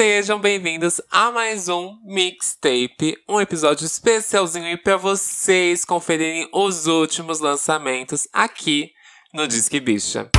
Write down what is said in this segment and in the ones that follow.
Sejam bem-vindos a mais um Mixtape, um episódio especialzinho para vocês conferirem os últimos lançamentos aqui no Disque Bicha.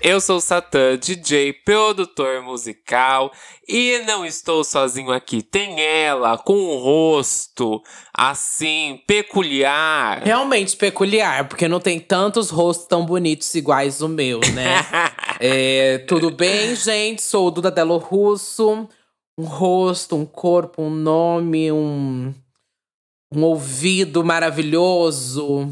Eu sou o Satã, DJ, produtor musical e não estou sozinho aqui. Tem ela com um rosto assim peculiar. Realmente peculiar, porque não tem tantos rostos tão bonitos iguais o meu, né? é, tudo bem, gente? Sou o Duda Delo Russo. Um rosto, um corpo, um nome, um, um ouvido maravilhoso,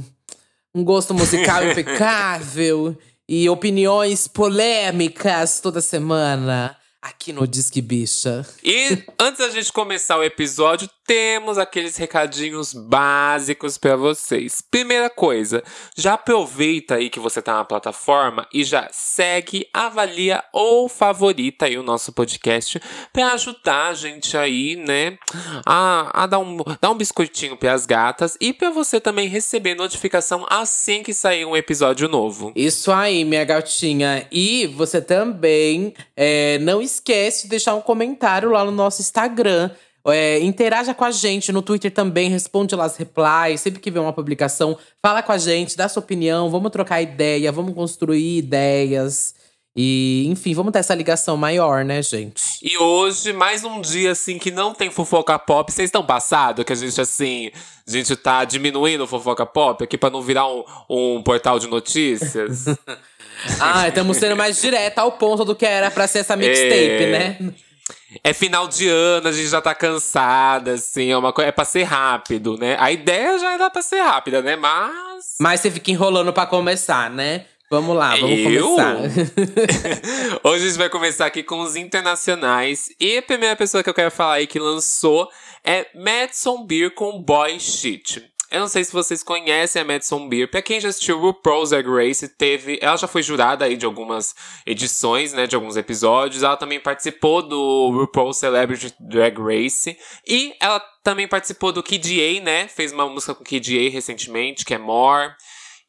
um gosto musical impecável e opiniões polêmicas toda semana aqui no Disque Bicha. E antes da gente começar o episódio, temos aqueles recadinhos básicos para vocês. Primeira coisa, já aproveita aí que você tá na plataforma e já segue, avalia ou favorita aí o nosso podcast para ajudar a gente aí, né, a, a dar, um, dar um biscoitinho para as gatas e para você também receber notificação assim que sair um episódio novo. Isso aí, minha gatinha. E você também é, não esquece de deixar um comentário lá no nosso Instagram é, interaja com a gente no Twitter também, responde lá as replies. Sempre que vê uma publicação, fala com a gente, dá sua opinião, vamos trocar ideia, vamos construir ideias. E, enfim, vamos ter essa ligação maior, né, gente? E hoje, mais um dia, assim, que não tem fofoca pop. Vocês estão passados que a gente, assim, a gente tá diminuindo fofoca pop aqui pra não virar um, um portal de notícias? ah, estamos sendo mais direto ao ponto do que era pra ser essa mixtape, é... né? É final de ano, a gente já tá cansada, assim, é uma coisa. É pra ser rápido, né? A ideia já era pra ser rápida, né? Mas. Mas você fica enrolando pra começar, né? Vamos lá, vamos Eu? começar. Hoje a gente vai começar aqui com os internacionais. E a primeira pessoa que eu quero falar aí que lançou é Madison Beer com Boy Shit. Eu não sei se vocês conhecem a Madison Beer. Pra quem já assistiu RuPaul's Drag Race, teve. Ela já foi jurada aí de algumas edições, né? De alguns episódios. Ela também participou do RuPaul's Celebrity Drag Race. E ela também participou do KDA, né? Fez uma música com KDA recentemente, que é More.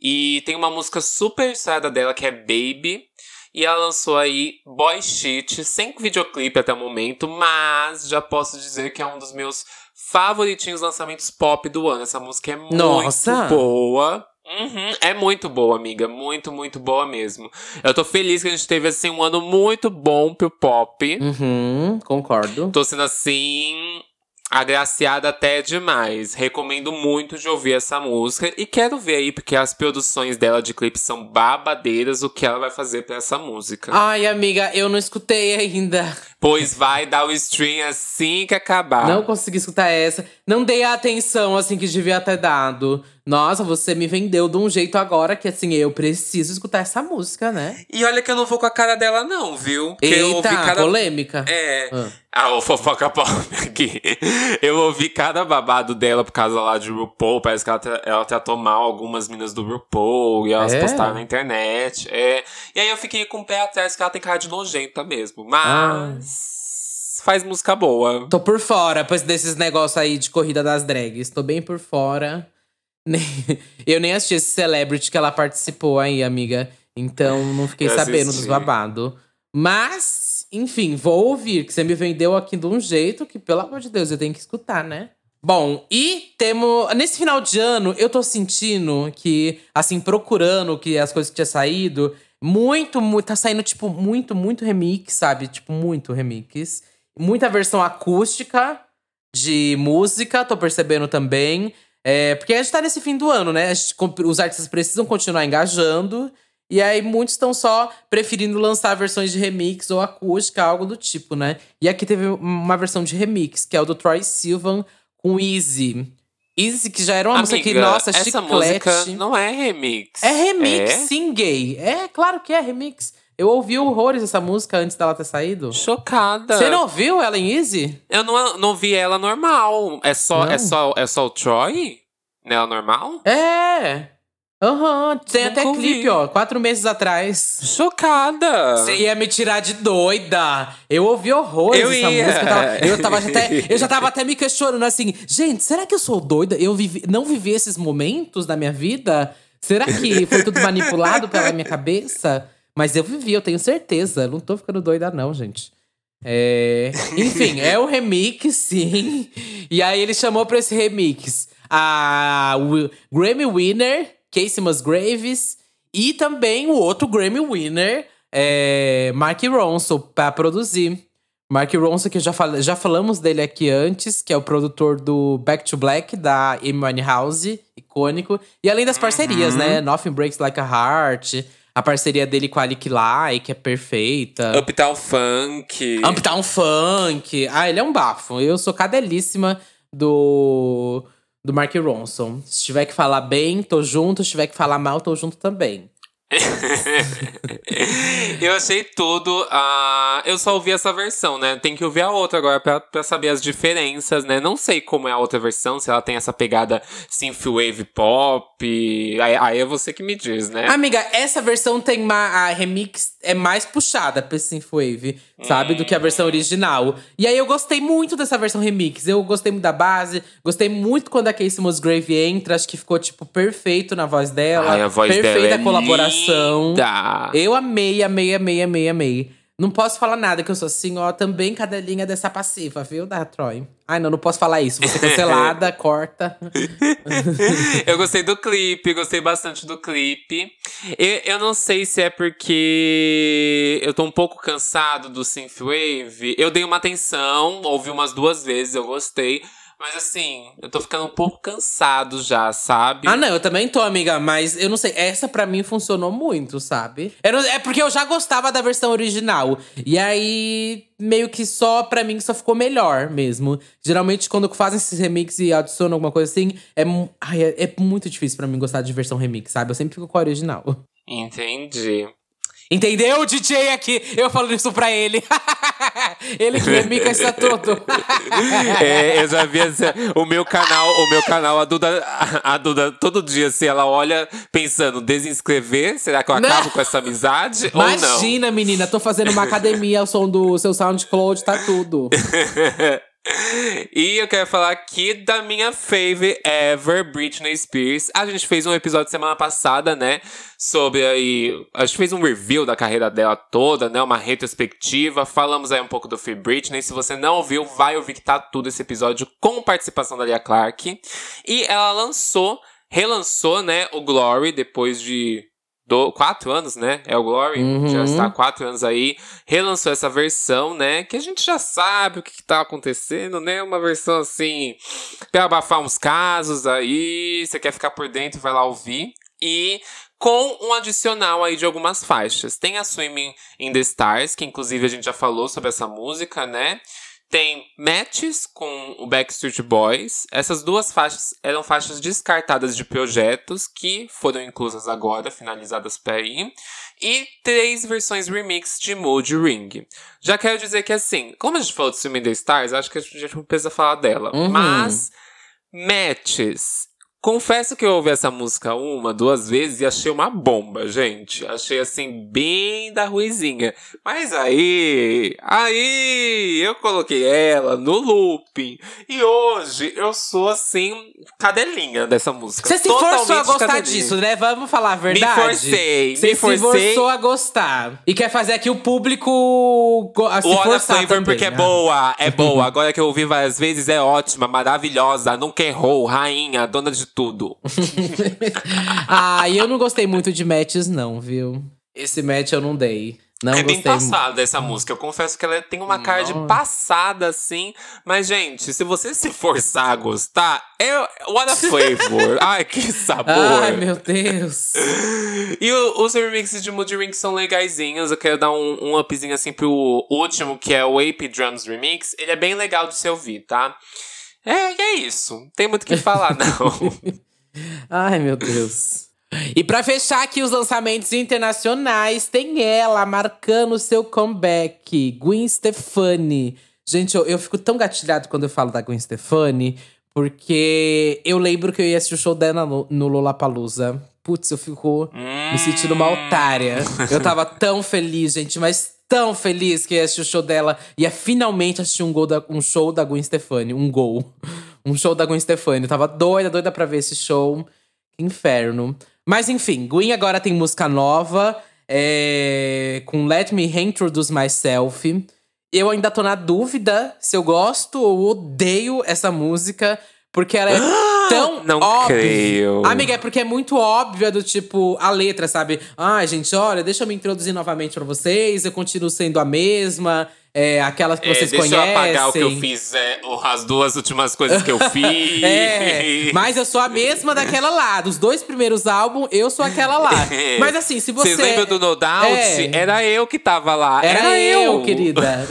E tem uma música super estrada dela, que é Baby. E ela lançou aí Boy Shit, sem videoclipe até o momento, mas já posso dizer que é um dos meus favoritinhos lançamentos pop do ano. Essa música é Nossa. muito boa. Uhum, é muito boa, amiga. Muito, muito boa mesmo. Eu tô feliz que a gente teve, assim, um ano muito bom pro pop. Uhum, concordo. Tô sendo, assim, agraciada até demais. Recomendo muito de ouvir essa música. E quero ver aí, porque as produções dela de clipe são babadeiras, o que ela vai fazer pra essa música. Ai, amiga, eu não escutei ainda. Pois vai dar o stream assim que acabar. Não consegui escutar essa. Não dei a atenção assim que devia ter dado. Nossa, você me vendeu de um jeito agora que assim, eu preciso escutar essa música, né? E olha que eu não vou com a cara dela, não, viu? Porque Eita, eu ouvi cada... polêmica. É. Ah. Ah, o fofoca pop aqui. Eu ouvi cada babado dela por causa lá de RuPaul. Parece que ela, ela tratou mal algumas minas do RuPaul e elas é? postaram na internet. É. E aí eu fiquei com o pé atrás que ela tem cara de nojenta mesmo. Mas. Ah faz música boa. Tô por fora pois desses negócios aí de corrida das drags. Tô bem por fora. Eu nem assisti esse celebrity que ela participou aí, amiga. Então não fiquei sabendo dos babados. Mas, enfim, vou ouvir, que você me vendeu aqui de um jeito que, pelo amor de Deus, eu tenho que escutar, né? Bom, e temos. Nesse final de ano, eu tô sentindo que, assim, procurando que as coisas que tinha saído, muito, muito. Tá saindo, tipo, muito, muito remix, sabe? Tipo, muito remix. Muita versão acústica de música, tô percebendo também. É, porque a gente tá nesse fim do ano, né? Gente, os artistas precisam continuar engajando. E aí, muitos estão só preferindo lançar versões de remix ou acústica, algo do tipo, né? E aqui teve uma versão de remix, que é o do Troy Sivan com Easy. Easy, que já era uma Amiga, música que, nossa, essa chiclete. música não é remix. É remix, é? sim, gay. É, claro que é remix. Eu ouvi horrores essa música antes dela ter saído. Chocada. Você não ouviu ela em Easy? Eu não, não vi ela normal. É só, é só, é só o Troy? Nela normal? É. Aham, uhum, tem Nunca até ouvi. clipe, ó, quatro meses atrás. Chocada! Você ia me tirar de doida! Eu ouvi horrores eu essa ia. música. Eu tava, eu, tava até, eu já tava até me questionando assim, gente, será que eu sou doida? Eu vivi, não vivi esses momentos da minha vida? Será que foi tudo manipulado pela minha cabeça? Mas eu vivi, eu tenho certeza. Não tô ficando doida, não, gente. É... Enfim, é o remix, sim. E aí ele chamou pra esse remix a Grammy Winner, Casey Musgraves, e também o outro Grammy Winner, é, Mark Ronson, pra produzir. Mark Ronson, que já, fal já falamos dele aqui antes, que é o produtor do Back to Black, da Amy Winehouse, icônico. E além das parcerias, uhum. né? Nothing Breaks Like a Heart, a parceria dele com a Alick Lai, que é perfeita. Uptown Funk. Uptown Funk. Ah, ele é um bafo. Eu sou cadelíssima do, do Mark Ronson. Se tiver que falar bem, tô junto. Se tiver que falar mal, tô junto também. eu achei tudo. Uh, eu só ouvi essa versão, né? Tem que ouvir a outra agora pra, pra saber as diferenças, né? Não sei como é a outra versão, se ela tem essa pegada synthwave pop. Aí, aí é você que me diz, né? Amiga, essa versão tem uma. A remix é mais puxada pra synthwave, sabe? Hum. Do que a versão original. E aí eu gostei muito dessa versão remix. Eu gostei muito da base, gostei muito quando a Casey Musgrave entra. Acho que ficou, tipo, perfeito na voz dela. Ai, a voz perfeita dela é a colaboração coração. Eu amei, amei, amei, amei, amei. Não posso falar nada, que eu sou assim, ó, também cadelinha dessa passiva, viu, da Troy? Ai, não, não posso falar isso. Você cancelada, corta. eu gostei do clipe, gostei bastante do clipe. Eu, eu não sei se é porque eu tô um pouco cansado do Synthwave. Eu dei uma atenção, ouvi umas duas vezes, eu gostei. Mas assim, eu tô ficando um pouco cansado já, sabe? Ah, não, eu também tô, amiga. Mas eu não sei, essa para mim funcionou muito, sabe? Não, é porque eu já gostava da versão original. E aí, meio que só pra mim só ficou melhor mesmo. Geralmente, quando fazem esses remix e adicionam alguma coisa assim, é, ai, é, é muito difícil para mim gostar de versão remix, sabe? Eu sempre fico com a original. Entendi. Entendeu, DJ aqui? Eu falando isso pra ele. ele que remica isso tudo. é, eu já vi assim, o meu canal, o meu canal, a Duda, a Duda, todo dia, assim, ela olha pensando, desinscrever? Será que eu acabo não. com essa amizade? Imagina, menina, tô fazendo uma academia ao som do seu SoundCloud, tá tudo. e eu quero falar aqui da minha fave ever, Britney Spears. A gente fez um episódio semana passada, né? Sobre aí. A gente fez um review da carreira dela toda, né? Uma retrospectiva. Falamos aí um pouco do Free Britney. Se você não ouviu, vai ouvir que tá tudo esse episódio com participação da Lia Clark. E ela lançou, relançou, né? O Glory depois de do, quatro anos, né? É o Glory, uhum. já está há quatro anos aí. Relançou essa versão, né? Que a gente já sabe o que, está acontecendo, né? Uma versão assim, pra abafar uns casos aí. Você quer ficar por dentro, vai lá ouvir. E com um adicional aí de algumas faixas. Tem a Swimming in the Stars, que inclusive a gente já falou sobre essa música, né? Tem Matches com o Backstreet Boys. Essas duas faixas eram faixas descartadas de projetos que foram inclusas agora, finalizadas por aí. E três versões remix de Mood Ring. Já quero dizer que assim, como a gente falou de Swimming the Stars, acho que a gente não precisa falar dela. Uhum. Mas Matches Confesso que eu ouvi essa música uma, duas vezes e achei uma bomba, gente. Achei assim, bem da ruizinha. Mas aí, aí, eu coloquei ela no looping. E hoje eu sou assim, cadelinha dessa música. Você se forçou a gostar cadelinha. disso, né? Vamos falar a verdade. Me forcei, Você me forcei. se forçou a gostar. E quer fazer aqui o público se o forçar Flavor porque é boa, é boa. Agora que eu ouvi várias vezes, é ótima, maravilhosa, nunca errou, rainha, dona de tudo. ah, eu não gostei muito de matches, não, viu? Esse match eu não dei. Não é bem passada essa música. Eu confesso que ela tem uma cara de passada, assim. Mas, gente, se você se forçar a gostar, é what a flavor. Ai, que sabor. Ai, meu Deus. e o, os remixes de Moody Ring são legaisinhos. Eu quero dar um, um upzinho, assim, pro último, que é o AP Drums Remix. Ele é bem legal de se ouvir, tá? É, é isso. Não tem muito o que falar, não. Ai, meu Deus. E para fechar aqui os lançamentos internacionais, tem ela marcando seu comeback, Gwen Stefani. Gente, eu, eu fico tão gatilhado quando eu falo da Gwen Stefani, porque eu lembro que eu ia assistir o show dela no, no Lollapalooza. Putz, eu fico hum. me sentindo uma otária. Eu tava tão feliz, gente, mas tão feliz que ia assistir o show dela. Ia finalmente assistir um, gol da, um show da Gwen Stefani. Um gol. Um show da Gwen Stefani. Eu tava doida, doida pra ver esse show. Que inferno. Mas enfim, Gwen agora tem música nova. É, com Let Me Reintroduce Myself. Eu ainda tô na dúvida se eu gosto ou odeio essa música. Porque ela é tão Não óbvia. creio. Amiga, é porque é muito óbvia do tipo, a letra, sabe? Ai, gente, olha, deixa eu me introduzir novamente pra vocês. Eu continuo sendo a mesma. É, aquela que É, vocês deixa conhecem. eu apagar o que eu fiz, é, as duas últimas coisas que eu fiz. É, mas eu sou a mesma daquela lá. Dos dois primeiros álbuns, eu sou aquela lá. Mas assim, se você. Vocês lembram do No Doubt? É. Era eu que tava lá. Era, eu, querida.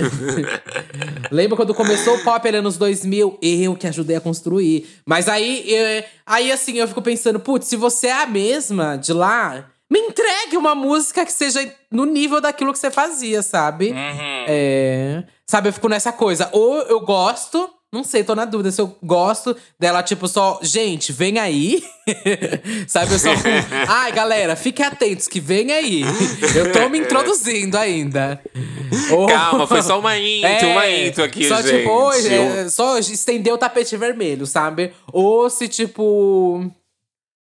Lembra quando começou o pop ali nos 2000? Eu que ajudei a construir. Mas aí, eh, aí assim, eu fico pensando, putz, se você é a mesma de lá, me entregue uma música que seja no nível daquilo que você fazia, sabe? Uhum. É. Sabe, eu fico nessa coisa. Ou eu gosto, não sei, tô na dúvida se eu gosto dela, tipo, só, gente, vem aí. Sabe, eu só. Ai, galera, fiquem atentos que vem aí. Eu tô me introduzindo ainda. Ou- Calma, foi só uma intro, É, uma intro aqui, só, gente. Tipo, oi, é, só estender o tapete vermelho, sabe? Ou se, tipo.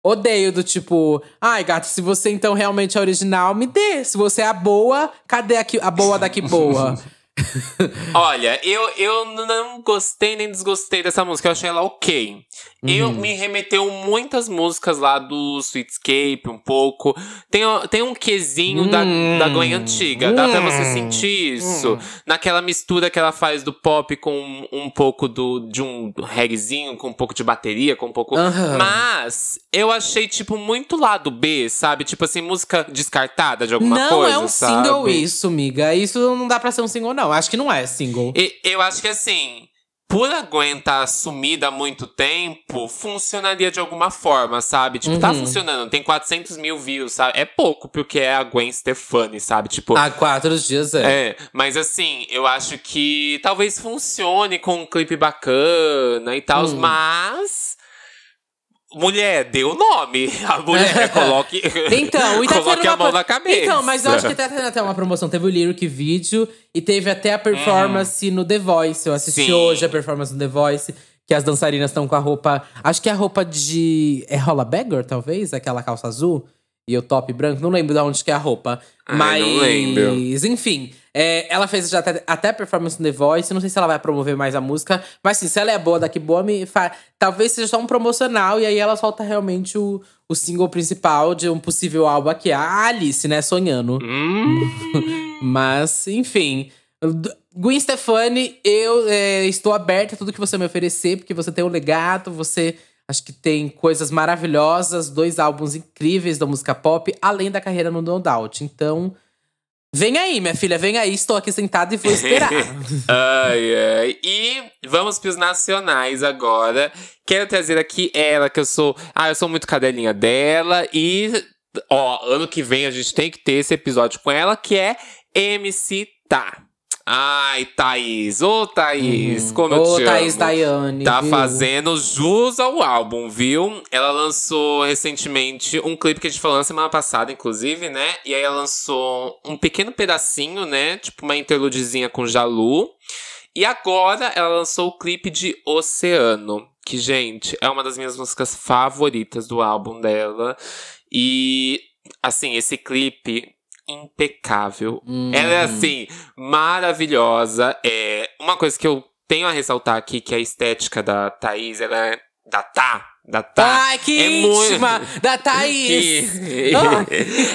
Odeio do tipo, ai, gato, se você então realmente é original, me dê. Se você é a boa, cadê aqui, a boa daqui boa? Olha, eu, eu não gostei nem desgostei dessa música, eu achei ela ok. Eu Uhum. me remeteu muitas músicas lá do Sweetscape, um pouco. Tem, tem um quesinho da, Hum. da Gwen antiga, dá pra você Hum. sentir isso. Naquela mistura que ela faz do pop com um, um pouco do, de um reggaezinho, com um pouco de bateria, com um pouco. Aham. Mas eu achei, tipo, muito lado B, sabe? Tipo assim, música descartada de alguma não coisa. é um sabe? single isso, amiga. Isso não dá pra ser um single, não. Acho que não é single. E- eu acho que assim, por a Gwen estar sumida há muito tempo, funcionaria de alguma forma, sabe? Tipo, tá Uhum. funcionando, tem 400 mil views, sabe? É pouco, porque é a Gwen Stefani, sabe? Tipo. Há quatro dias é. É, mas assim, eu acho que talvez funcione com um clipe bacana e tal, Hum. mas. Mulher, dê o nome. A mulher, coloque. Então, e tá coloque a mão na cabeça. Então, mas eu acho que tá tendo até uma promoção. Teve o lyric vídeo e teve até a performance no The Voice. Eu assisti Sim. hoje a performance no The Voice, que as dançarinas estão com a roupa. Acho que é a roupa de. É Rola talvez? Aquela calça azul e o top branco. Não lembro de onde que é a roupa. Ai, mas, não lembro. enfim. É, ela fez já até, até performance no The Voice. Não sei se ela vai promover mais a música. Mas sim, se ela é boa daqui boa, me fa... talvez seja só um promocional. E aí ela solta realmente o, o single principal de um possível álbum aqui. A Alice, né? Sonhando. Hum. Mas, enfim. Gwen Stefani, eu é, estou aberta a tudo que você me oferecer, porque você tem um legado, você acho que tem coisas maravilhosas, dois álbuns incríveis da música pop, além da carreira no No Doubt. Então, vem aí, minha filha, vem aí, estou aqui sentada e vou esperar. Ai, ai. E vamos pros nacionais agora. Quero trazer aqui ela, que eu sou. Ah, eu sou muito cadelinha dela. E, ó, ano que vem a gente tem que ter esse episódio com ela, que é MC Tá. Ai, Thaís. Ô, Thaís, como eu Uhum. Ô, te Thaís amo. Daiane. Tá viu? fazendo jus ao álbum, viu? Ela lançou recentemente um clipe que a gente falou na semana passada, inclusive, né? E aí ela lançou um pequeno pedacinho, né? Tipo uma interludezinha com Jalu. E agora ela lançou o clipe de Oceano, que, gente, é uma das minhas músicas favoritas do álbum dela. E, assim, esse clipe impecável. Hum. Ela é assim, maravilhosa. É uma coisa que eu tenho a ressaltar aqui, que a estética da Thaís, ela é. Da Tá. Da Tá. Ai, que é íntima! muito- Da Thaís! que- Ah.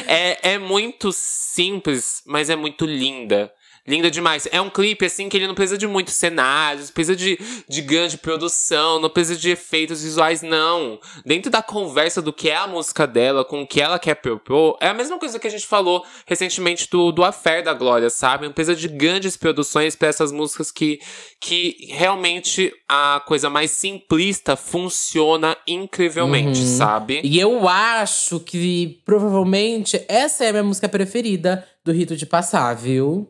é, é muito simples, mas é muito linda. Linda demais. É um clipe, assim, que ele não precisa de muitos cenários, precisa de, de grande produção, não precisa de efeitos visuais, não. Dentro da conversa do que é a música dela, com o que ela quer propor, é a mesma coisa que a gente falou recentemente do, do Affair da Glória, sabe? Não precisa de grandes produções para essas músicas que, que realmente a coisa mais simplista funciona incrivelmente, Uhum. sabe? E eu acho que provavelmente essa é a minha música preferida do Rito de Passar, viu?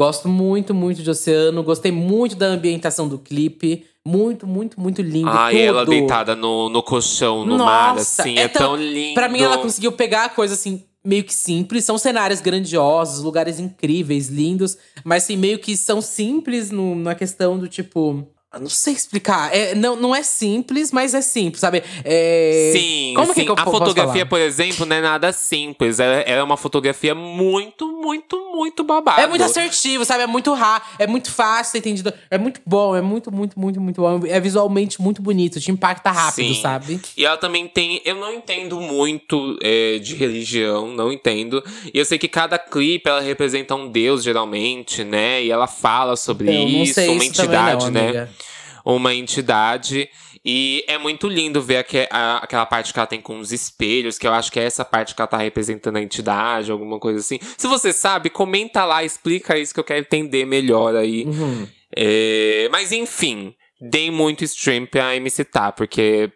Gosto muito, muito de Oceano. Gostei muito da ambientação do clipe. Muito, muito, muito lindo. Ai, tudo. ela deitada no, no colchão, no mar, Nossa, assim, é é, tão- tão lindo. Pra mim, ela conseguiu pegar a coisa assim, meio que simples. São cenários grandiosos, lugares incríveis, lindos. Mas assim, meio que são simples no, na questão do tipo. Não sei explicar. É, não, não é simples, mas é simples, sabe? É... Sim, Como sim. que, que eu a fotografia, por exemplo, não é nada simples. Ela, ela é uma fotografia muito, muito, muito babada. É muito assertivo, sabe? É muito rápido, é muito fácil, entendido. É muito bom, é muito, muito, muito, muito bom. É visualmente muito bonito, te impacta rápido, Sim. sabe? E ela também tem. Eu não entendo muito é, de religião, não entendo. E eu sei que cada clipe ela representa um deus, geralmente, né? E ela fala sobre Eu isso, uma isso entidade, não, né? Uma entidade. E é muito lindo ver aque- a- aquela parte que ela tem com os espelhos, que eu acho que é essa parte que ela tá representando a entidade, alguma coisa assim. Se você sabe, comenta lá, explica isso que eu quero entender melhor aí. Uhum. É, mas enfim, dei muito stream pra MC Tá, porque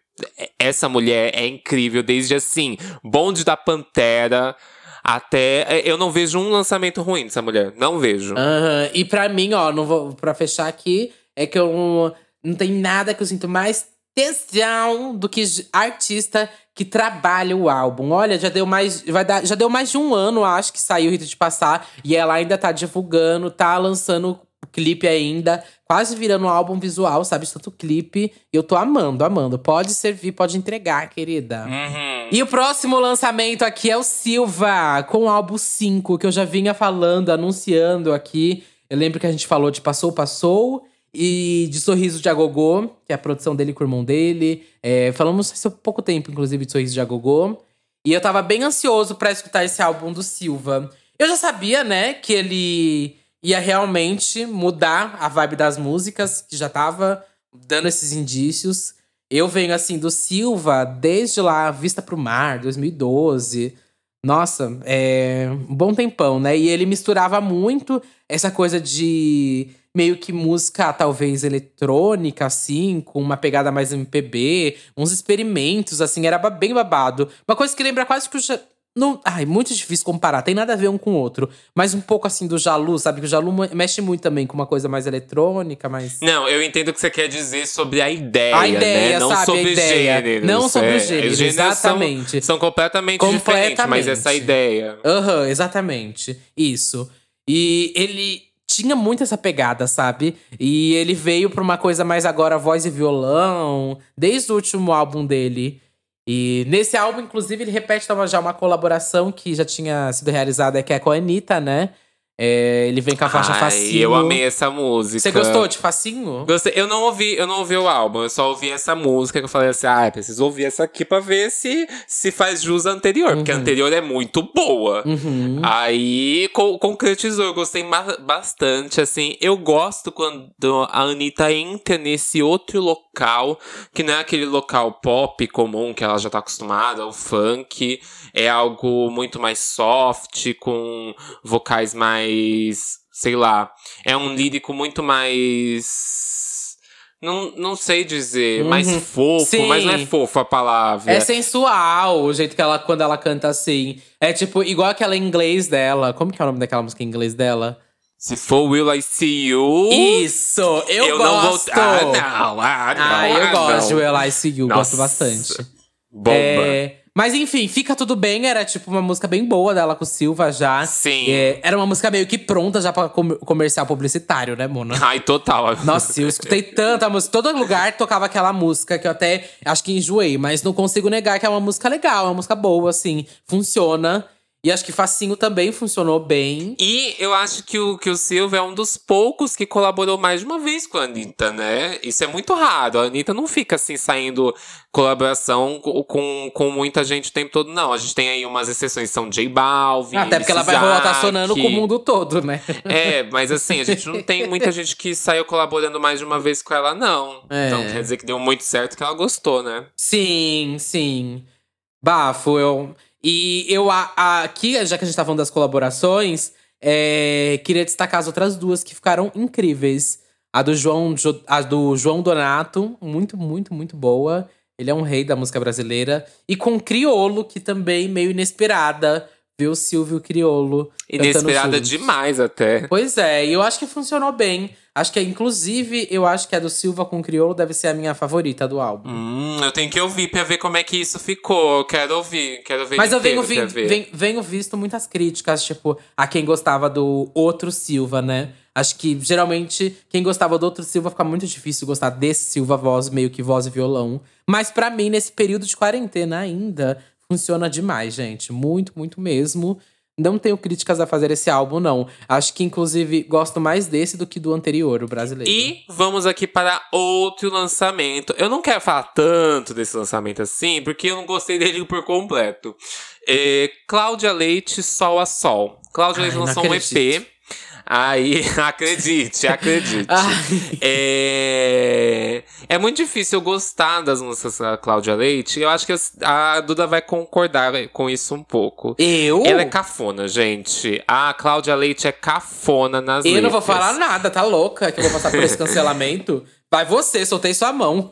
essa mulher é incrível, desde assim, bonde da Pantera até. é, Eu não vejo um lançamento ruim dessa mulher. Não vejo. Aham. E pra mim, ó, não vou, pra fechar aqui, é que eu não, tem nada que eu sinto mais tesão do que artista que trabalha o álbum. Olha, já deu mais, vai dar, já deu mais de um ano, acho, que saiu o Rito de Passar. E ela ainda tá divulgando, tá lançando clipe ainda. Quase virando um álbum visual, sabe? Tanto clipe. E eu tô amando, amando. Pode servir, pode entregar, querida. Uhum. E o próximo lançamento aqui é o Silva, com o álbum 5, que eu já vinha falando, anunciando aqui. Eu lembro que a gente falou de Passou, Passou e de Sorriso de Agogô, que é a produção dele com o irmão dele. É, falamos há pouco tempo, inclusive, de Sorriso de Agogô. E eu tava bem ansioso pra escutar esse álbum do Silva. Eu já sabia, né, que ele ia realmente mudar a vibe das músicas, que já tava dando esses indícios. Eu venho assim do Silva desde lá, Vista pro Mar, 2012. Nossa, é um bom tempão, né? E ele misturava muito essa coisa de meio que música, talvez eletrônica, assim, com uma pegada mais MPB, uns experimentos, assim, era bem babado. Uma coisa que lembra quase que o. Ja- Não, ai, muito difícil comparar, tem nada a ver um com o outro. Mas um pouco assim do Jalu, sabe? Que o Jalu me- mexe muito também com uma coisa mais eletrônica, mais. Não, eu entendo o que você quer dizer sobre a ideia, A ideia, né? Não sabe? A sobre ideia. gêneros. Não sobre é. os gêneros, Gêneros são- exatamente. São, completamente, diferentes, mas essa a Completamente. ideia. Aham, exatamente. Isso. E ele tinha muito essa pegada, sabe? E ele veio pra uma coisa mais agora voz e violão, desde o último álbum dele. E nesse álbum, inclusive, ele repete já uma colaboração que já tinha sido realizada, que é com a Anitta, né? É, ele vem com a faixa Ai, Facinho. eu amei essa música. Você gostou de Facinho? Gostei. Eu não ouvi, eu não ouvi o álbum, eu só ouvi essa música que eu falei assim: ah, preciso ouvir essa aqui pra ver se se faz jus à anterior, porque a anterior é muito boa. Uhum. Aí co- concretizou, eu gostei bastante, assim. Eu gosto quando a Anitta entra nesse outro local, que não é aquele local pop comum que ela já tá acostumada, o funk. É algo muito mais soft, com vocais mais. Sei lá. É um lírico muito mais. Não, não sei dizer, mais Uhum. fofo, Sim. mas não é fofo a palavra. É sensual o jeito que ela, quando ela canta assim. É tipo, igual aquela em inglês dela. Como que é o nome daquela música em inglês dela? Se for Will I See You. Isso! Eu, não vou. gosto! Ah, não, ah, não. Ah, eu ah, gosto de não. Will I See You, gosto Nossa, bastante. Bomba. É, mas enfim, fica tudo bem. Era tipo uma música bem boa dela com o Silva já. Sim. É, era uma música meio que pronta já pra com- comercial publicitário, né, Mona? Ai, total. Nossa, eu escutei tanta música. Todo lugar tocava aquela música que eu até acho que enjoei, mas não consigo negar que é uma música legal, é uma música boa, assim. Funciona. E acho que Facinho também funcionou bem. E eu acho que o, que o Silva é um dos poucos que colaborou mais de uma vez com a Anitta, né? Isso é muito raro. A Anitta não fica assim saindo colaboração co- com, com muita gente o tempo todo, não. A gente tem aí umas exceções, são J Balvin. Até porque ela vai Isaac. rotacionando com o mundo todo, né? É, mas assim, a gente não tem muita gente que saiu colaborando mais de uma vez com ela, não. É. Então quer dizer que deu muito certo que ela gostou, né? Sim, sim. Bafo, eu. E eu a- a- aqui, já que a gente tá falando das colaborações, é, queria destacar as outras duas que ficaram incríveis. A do João, Jo- a do João Donato, muito, muito, muito boa. Ele é um rei da música brasileira. E com Criolo, que também meio inesperada. Ver o Silvio Criolo. Inesperada demais até. Pois é, e eu acho que funcionou bem. Acho que, inclusive, eu acho que a do Silva com Criolo deve ser a minha favorita do álbum. Hum, eu tenho que ouvir pra ver como é que isso ficou. Eu quero ouvir, quero ver Mas eu venho, vi- ver. ven- venho visto muitas críticas, tipo, a quem gostava do outro Silva, né? Acho que geralmente quem gostava do outro Silva fica muito difícil gostar desse Silva voz, meio que voz e violão. Mas para mim, nesse período de quarentena ainda, funciona demais, gente. Muito, muito mesmo. Não tenho críticas a fazer esse álbum, não. Acho que, inclusive, gosto mais desse do que do anterior, o brasileiro. E vamos aqui para outro lançamento. Eu não quero falar tanto desse lançamento assim, porque eu não gostei dele por completo. É Cláudia Leite, Sol a Sol. Cláudia Leite lançou um EP Aí, acredite, acredite. é, é muito difícil eu gostar das músicas da Cláudia Leite. Eu acho que a Duda vai concordar com isso um pouco. Eu? Ela é cafona, gente. A Cláudia Leite é cafona nas Eu letras. não vou falar nada, tá louca? Que eu vou passar por esse cancelamento. Vai você, soltei sua mão.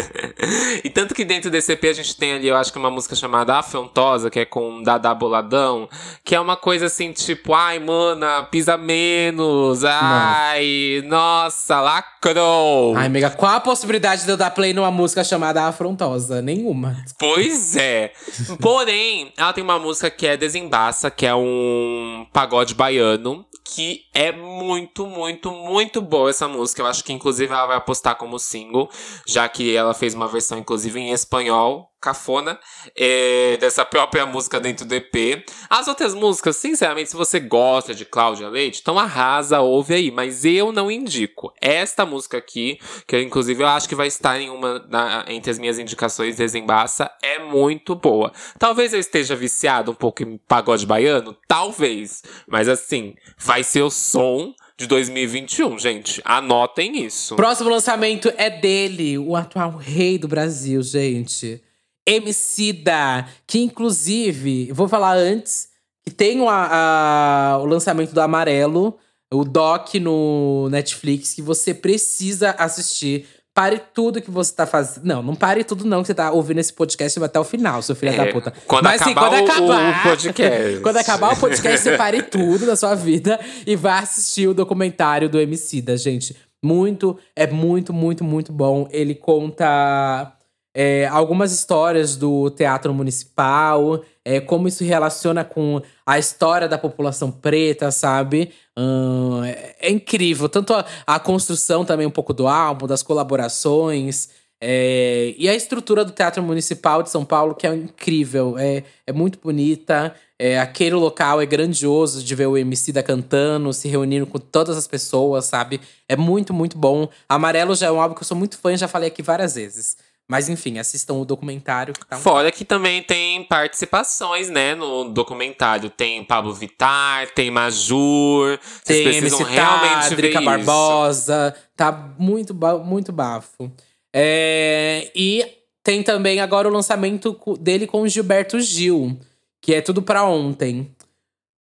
e tanto que dentro desse EP a gente tem ali, eu acho que uma música chamada Afrontosa, que é com Dada Boladão, que é uma coisa assim, tipo, ai, mana, pisa menos, ai, nossa, lacrou. Ai, amiga, qual a possibilidade de eu dar play numa música chamada Afrontosa? Nenhuma. Pois é. Porém, ela tem uma música que é Desembaça, que é um pagode baiano, que é muito, muito, muito boa essa música. Eu acho que, inclusive, ela vai apostar como single, já que ela fez uma versão, inclusive, em espanhol, cafona, é, dessa própria música dentro do EP. As outras músicas, sinceramente, se você gosta de Cláudia Leite, então arrasa, ouve aí. Mas eu não indico. Esta música aqui, que inclusive eu acho que vai estar em uma na, entre as minhas indicações, Desembaça, é muito boa. Talvez eu esteja viciado um pouco em pagode baiano, talvez. Mas assim, vai ser o som de 2021, gente. Anotem isso. Próximo lançamento é dele, o atual rei do Brasil, gente. Emicida, que inclusive, vou falar antes, que tem o, a, o lançamento do Amarelo, o doc no Netflix, que você precisa assistir. Pare tudo que você tá fazendo. Não, não pare tudo, não, que você tá ouvindo esse podcast até o final, seu filho é, da puta. Quando Mas sim, quando acabar. O podcast. quando acabar o podcast, você pare tudo da sua vida e vá assistir o documentário do Emicida, gente. Muito, é muito, muito, muito bom. Ele conta é, algumas histórias do teatro municipal, é, como isso relaciona com a história da população preta, sabe? Hum, é, é, incrível. Tanto a, a, construção também um pouco do álbum, das colaborações. É, e a estrutura do Teatro Municipal de São Paulo, que é incrível, é, é muito bonita. É, aquele local é grandioso de ver o MC da cantando, se reunindo com todas as pessoas, sabe? É muito, muito bom. Amarelo já é um álbum que eu sou muito fã, já falei aqui várias vezes. Mas enfim, assistam o documentário. Que tá um... Fora que também tem participações, né, no documentário. Tem Pablo Vittar, tem Majur. Tem MC realmente Drica Barbosa. Tá muito, muito bafo. É, e tem também agora o lançamento dele com o Gilberto Gil, que é tudo para ontem.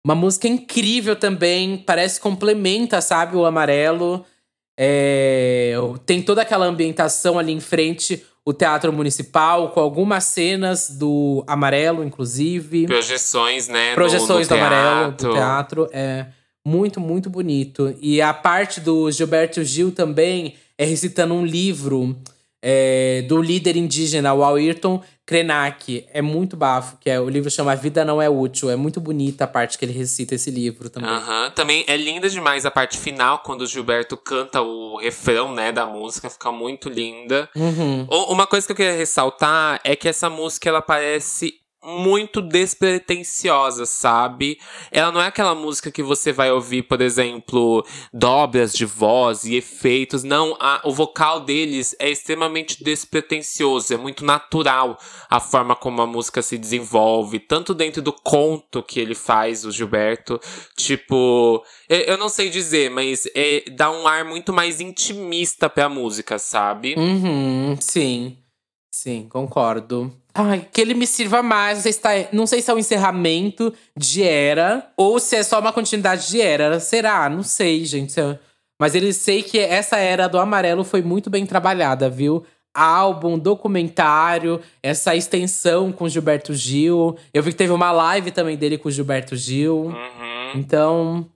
Uma música incrível também, parece complementa, sabe, o amarelo. É, tem toda aquela ambientação ali em frente o Teatro Municipal, com algumas cenas do Amarelo, inclusive. Projeções, né? Projeções no, no do Amarelo, do teatro. É muito, muito bonito. E a parte do Gilberto Gil também é recitando um livro é, do líder indígena, o Ayrton Krenak. É muito bafo, que é o livro chama Vida Não É Útil. É muito bonita a parte que ele recita esse livro também. Uhum. Também é linda demais a parte final, quando o Gilberto canta o refrão, né, da música. Fica muito linda. Uhum. Uma coisa que eu queria ressaltar é que essa música, ela parece muito despretensiosa, sabe? Ela não é aquela música que você vai ouvir, por exemplo, dobras de voz e efeitos. Não, a, o vocal deles é extremamente despretensioso, é muito natural a forma como a música se desenvolve, tanto dentro do conto que ele faz, o Gilberto. Tipo, eu, não sei dizer, mas é, dá um ar muito mais intimista pra música, sabe? Uhum, sim. Sim, concordo. Ai, que ele me sirva mais. Não sei, se tá, não sei se é o um encerramento de Era ou se é só uma continuidade de Era. Será? Não sei, gente. Mas ele sei que essa era do amarelo foi muito bem trabalhada, viu? Álbum, documentário, essa extensão com Gilberto Gil. Eu vi que teve uma live também dele com Gilberto Gil. Uhum. Então,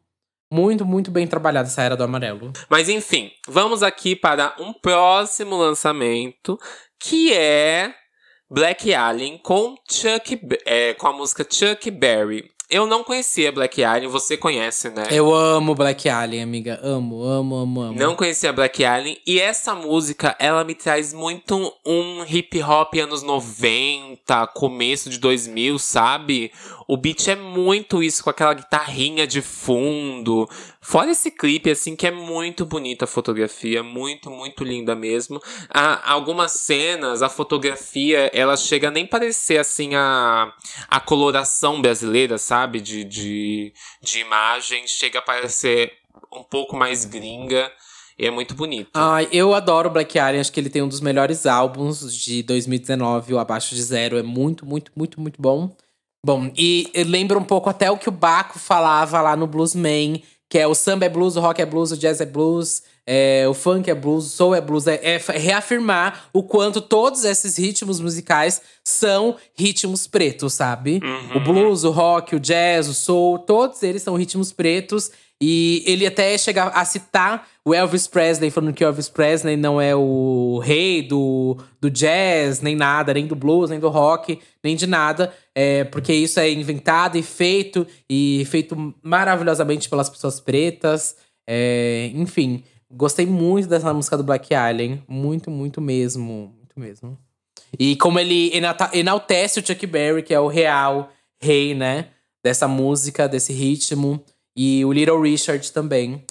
muito, muito bem trabalhada essa era do amarelo. Mas enfim, vamos aqui para um próximo lançamento que é Black Alien com Chuck, é, com a música Chuck Berry. eu não conhecia Black Alien, você conhece, né? Eu amo Black Alien, amiga. Amo, amo, amo, amo. Não conhecia Black Alien. E essa música, ela me traz muito um hip hop anos 90, começo de 2000, sabe? O beat é muito isso, com aquela guitarrinha de fundo. Fora esse clipe, assim, que é muito bonita a fotografia, muito, muito linda mesmo. Há algumas cenas, a fotografia, ela chega a nem parecer, assim, a, a coloração brasileira, sabe? De, de, de imagem. Chega a parecer um pouco mais gringa. E é muito bonito. Ai, eu adoro Black Alien. Acho que ele tem um dos melhores álbuns de 2019, o Abaixo de Zero. É muito, muito, muito, muito bom. Bom, e lembra um pouco até o que o Baco falava lá no Bluesman, que é o samba é blues, o rock é blues, o jazz é blues, é, o funk é blues, o soul é blues. É, é reafirmar o quanto todos esses ritmos musicais são ritmos pretos, sabe? Uhum. O blues, o rock, o jazz, o soul, todos eles são ritmos pretos. E ele até chega a citar o Elvis Presley, falando que o Elvis Presley não é o rei do, do jazz, nem nada, nem do blues, nem do rock, nem de nada. É, porque isso é inventado e feito, e feito maravilhosamente pelas pessoas pretas. É, enfim, gostei muito dessa música do Black Alien. Muito, muito mesmo. Muito mesmo. E como ele enaltece o Chuck Berry, que é o real rei, né? Dessa música, desse ritmo. E o Little Richard também.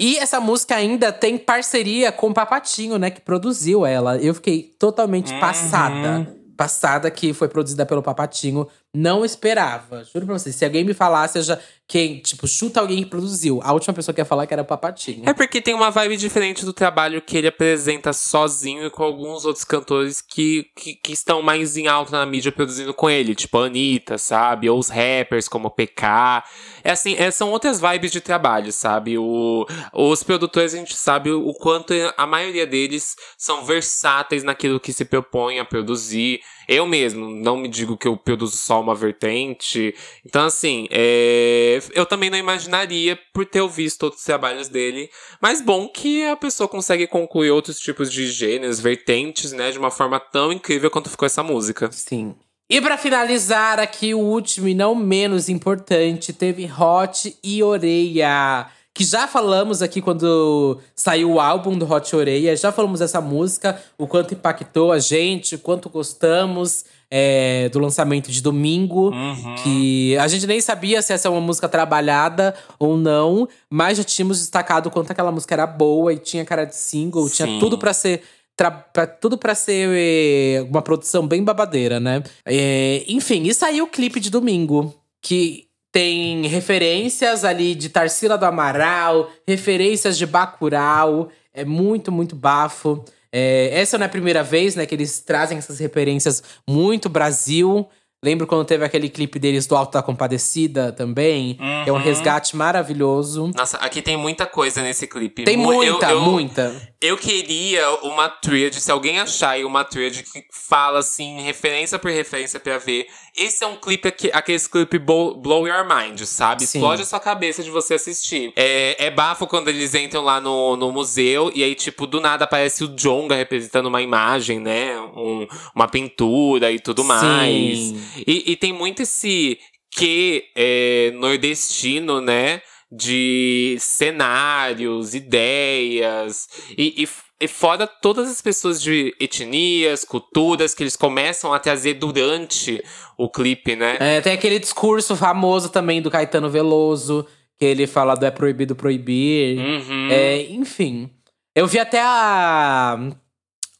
E essa música ainda tem parceria com o Papatinho, né? Que produziu ela. Eu fiquei totalmente uhum. passada. Passada que foi produzida pelo Papatinho. Não esperava. Juro pra vocês. Se alguém me falasse, eu já. Quem, tipo, chuta alguém que produziu. A última pessoa que ia falar que era o Papatinho. É porque tem uma vibe diferente do trabalho que ele apresenta sozinho e com alguns outros cantores que, que, que estão mais em alta na mídia produzindo com ele. Tipo a Anitta, sabe? Ou os rappers como o PK. É assim, é, são outras vibes de trabalho, sabe? O, os produtores, a gente sabe o quanto a maioria deles são versáteis naquilo que se propõe a produzir. Eu mesmo não me digo que eu produzo só uma vertente. Então, assim, é, eu também não imaginaria por ter visto outros trabalhos dele. Mas bom que a pessoa consegue concluir outros tipos de gêneros, vertentes, né, de uma forma tão incrível quanto ficou essa música. Sim. E para finalizar aqui, o último e não menos importante, teve Hot e Oreia. Que já falamos aqui quando saiu o álbum do Hot Oreia, já falamos dessa música, o quanto impactou a gente, o quanto gostamos é, do lançamento de domingo. Uhum. Que a gente nem sabia se essa é uma música trabalhada ou não, mas já tínhamos destacado o quanto aquela música era boa e tinha cara de single, Sim. tinha tudo para ser pra, tudo para ser é, uma produção bem babadeira, né? É, enfim, e saiu o clipe de domingo, que tem referências ali de Tarsila do Amaral, referências de Bacurau, é muito, muito bafo. É, essa não é a primeira vez, né, que eles trazem essas referências muito Brasil. Lembro quando teve aquele clipe deles do Alto da Compadecida também. Uhum. É um uhum. resgate maravilhoso. Nossa, aqui tem muita coisa nesse clipe. Tem muita, eu, eu, muita. Eu queria uma tríade, se alguém achar aí uma tríade que fala assim, referência por referência pra ver. Esse é um clipe, aqui, aqueles clipe blow your mind, sabe? Sim. Explode a sua cabeça de você assistir. É, é bafo quando eles entram lá no, no museu e aí, tipo, do nada aparece o Jonga representando uma imagem, né? Um, uma pintura e tudo mais. E, e tem muito esse que é, nordestino, né? De cenários, ideias e, e, e, fora todas as pessoas de etnias, culturas que eles começam a trazer durante o clipe, né? É, tem aquele discurso famoso também do Caetano Veloso, que ele fala do é proibido proibir. Uhum. É, enfim. Eu vi até a,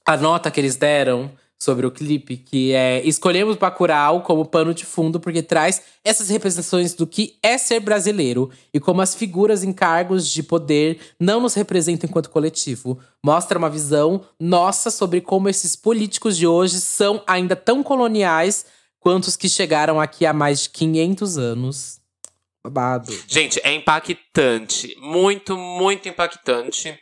a nota que eles deram sobre o clipe, que é escolhemos Bacurau como pano de fundo porque traz essas representações do que é ser brasileiro e como as figuras em cargos de poder não nos representam enquanto coletivo. Mostra uma visão nossa sobre como esses políticos de hoje são ainda tão coloniais quanto os que chegaram aqui há mais de 500 anos. Babado. Gente, é impactante. Muito, muito impactante.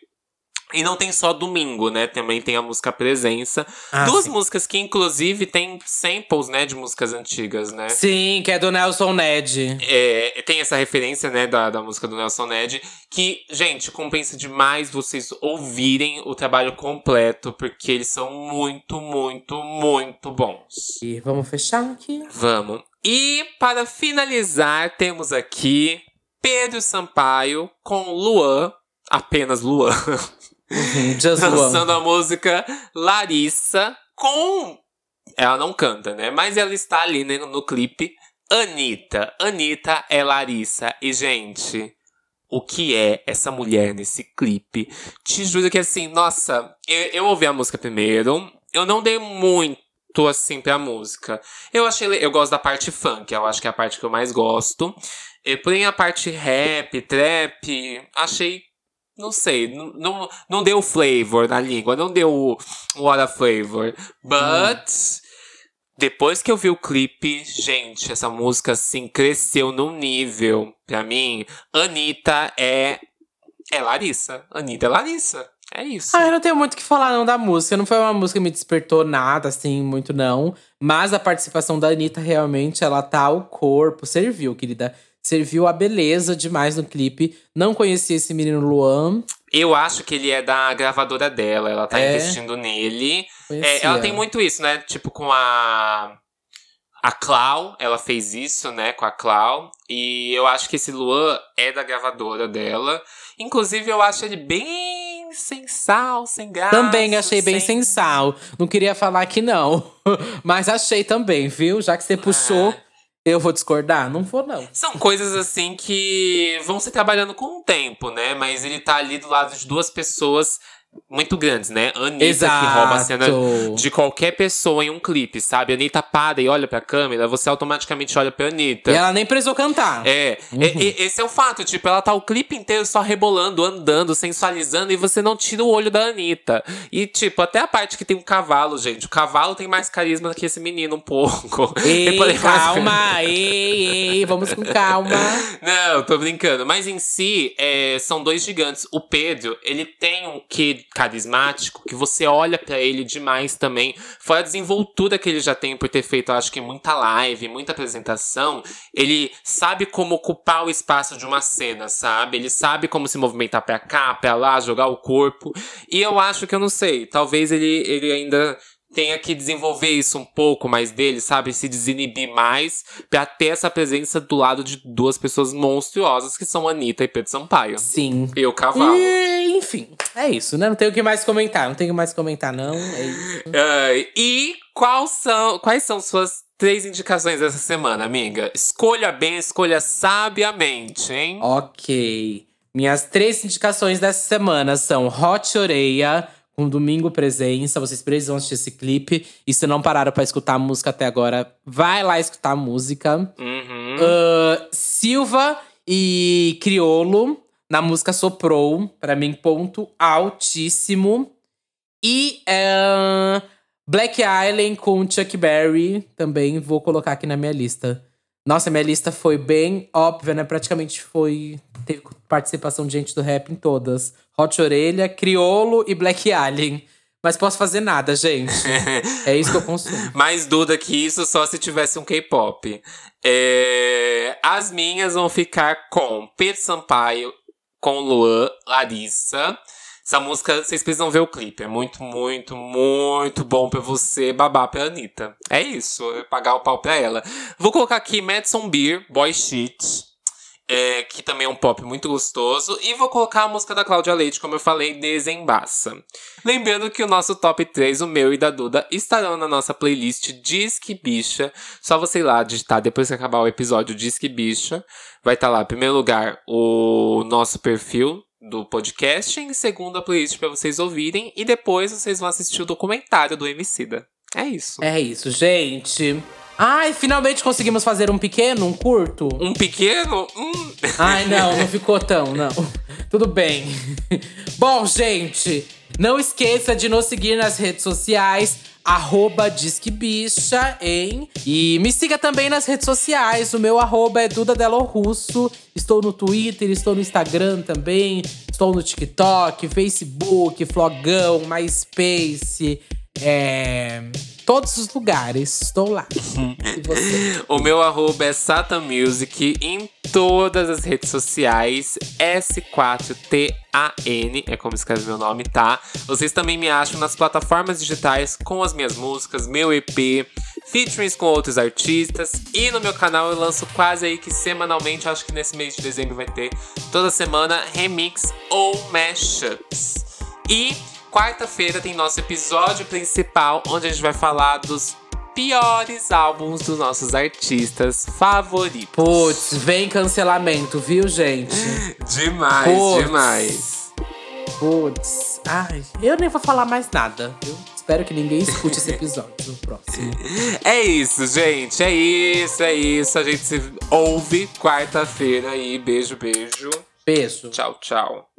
E não tem só domingo, né? Também tem a música Presença. Ah, Duas sim. músicas que, inclusive, tem samples, né? De músicas antigas, né? Sim, que é do Nelson Ned. É, tem essa referência, né? Da, da música do Nelson Ned. Que, gente, compensa demais vocês ouvirem o trabalho completo. Porque eles são muito, muito, muito bons. E vamos fechar aqui? Vamos. E para finalizar, temos aqui Pedro Sampaio com Luan, apenas Luan. Uhum, just Lançando a música Larissa com. Ela não canta, né? Mas ela está ali né, no clipe. Anitta. Anitta é Larissa. E, gente, o que é essa mulher nesse clipe? Te juro que assim, nossa, eu, eu ouvi a música primeiro. Eu não dei muito assim pra música. Eu achei. Eu gosto da parte funk, eu acho que é a parte que eu mais gosto. E, porém, a parte rap, trap, achei não sei, não, não deu flavor na língua, não deu what a flavor. But hum. depois que eu vi o clipe, gente, essa música assim cresceu num nível. Pra mim, Anitta é é Larissa. Anitta é Larissa. É isso. Ah, eu não tenho muito o que falar não da música. Não foi uma música que me despertou nada, assim, muito não. Mas a participação da Anitta, realmente, ela tá ao corpo. Serviu, querida serviu a beleza demais no clipe. Não conhecia esse menino Luan. Eu acho que ele é da gravadora dela, ela tá é. investindo nele. É, ela tem muito isso, né? Tipo, com a. A Clau, ela fez isso, né, com a Clau. E eu acho que esse Luan é da gravadora dela. Inclusive, eu acho ele bem sem sal, sem graça. Também achei bem sem, sem sal. Não queria falar que não. Mas achei também, viu? Já que você puxou. Eu vou discordar? Não vou, não. São coisas assim que vão se trabalhando com o tempo, né? Mas ele tá ali do lado de duas pessoas muito grandes, né? Anitta Exato. que rouba a cena de qualquer pessoa em um clipe, sabe? A Anitta para e olha pra câmera, você automaticamente olha pra Anitta. E ela nem precisou cantar. É. Uhum. E, e, esse é o fato, tipo, ela tá o clipe inteiro só rebolando, andando, sensualizando, e você não tira o olho da Anitta. E, tipo, até a parte que tem um cavalo, gente. O cavalo tem mais carisma que esse menino um pouco. Ei, calma, ei, ei, vamos com calma. Não, tô brincando. Mas em si, é, são dois gigantes. O Pedro, ele tem um quê carismático que você olha para ele demais também. Fora a desenvoltura que ele já tem por ter feito, acho que muita live, muita apresentação, ele sabe como ocupar o espaço de uma cena, sabe? Ele sabe como se movimentar para cá, para lá, jogar o corpo. E eu acho que eu não sei, talvez ele, ele ainda tenha que desenvolver isso um pouco mais dele, sabe? Se desinibir mais pra ter essa presença do lado de duas pessoas monstruosas que são Anitta e Pedro Sampaio. Sim. E o cavalo. Enfim, é isso, né? Não tenho o que mais comentar. Não tenho mais comentar, não. É isso. Uh, e quais são, quais são suas três indicações dessa semana, amiga? Escolha bem, escolha sabiamente, hein? Ok. Minhas três indicações dessa semana são Hot Oreia um domingo presença. Vocês precisam assistir esse clipe. E se não pararam para escutar a música até agora, vai lá escutar a música. Uhum. Uh, Silva e Criolo na música Soprou. para mim, ponto altíssimo. E uh, Black Island com Chuck Berry também vou colocar aqui na minha lista. Nossa, minha lista foi bem óbvia, né? Praticamente foi. Teve participação de gente do rap em todas. Hot Orelha, Criolo e Black Alien. Mas posso fazer nada, gente. é isso que eu consumo. Mais dúvida que isso só se tivesse um K-pop. É... As minhas vão ficar com Pedro Sampaio, com Luan, Larissa. Essa música, vocês precisam ver o clipe. É muito, muito, muito bom pra você babar pra Anitta. É isso, pagar o pau pra ela. Vou colocar aqui Madison Beer, Boy Shit. É, que também é um pop muito gostoso. E vou colocar a música da Cláudia Leite, como eu falei, Desembaça. Lembrando que o nosso top 3, o meu e da Duda, estarão na nossa playlist Disque Bicha. Só você ir lá digitar depois que acabar o episódio Disque Bicha. Vai estar tá lá, em primeiro lugar, o nosso perfil do podcast, em segundo a playlist para vocês ouvirem e depois vocês vão assistir o documentário do Emicida. É isso. É isso, gente. Ai, finalmente conseguimos fazer um pequeno, um curto. Um pequeno? Hum. Ai, não, não ficou tão, não. Tudo bem. Bom, gente, não esqueça de nos seguir nas redes sociais arroba Disque Bicha, hein? E me siga também nas redes sociais. O meu arroba é Duda Delo Russo. Estou no Twitter, estou no Instagram também. Estou no TikTok, Facebook, Flogão, MySpace. É, todos os lugares, estou lá. O meu arroba é Satan Music em todas as redes sociais. S4TAN é como escreve meu nome, tá? Vocês também me acham nas plataformas digitais com as minhas músicas, meu EP, featurings com outros artistas. E no meu canal eu lanço quase aí que semanalmente, acho que nesse mês de dezembro vai ter toda semana remix ou mashups. E quarta-feira tem nosso episódio principal, onde a gente vai falar dos piores álbuns dos nossos artistas favoritos. Putz, vem cancelamento, viu, gente? demais, Puts. demais. Putz, ai, eu nem vou falar mais nada, viu? Espero que ninguém escute esse episódio no próximo. É isso, gente. É isso, é isso. A gente se ouve quarta-feira aí. Beijo, beijo. Beijo. Tchau, tchau.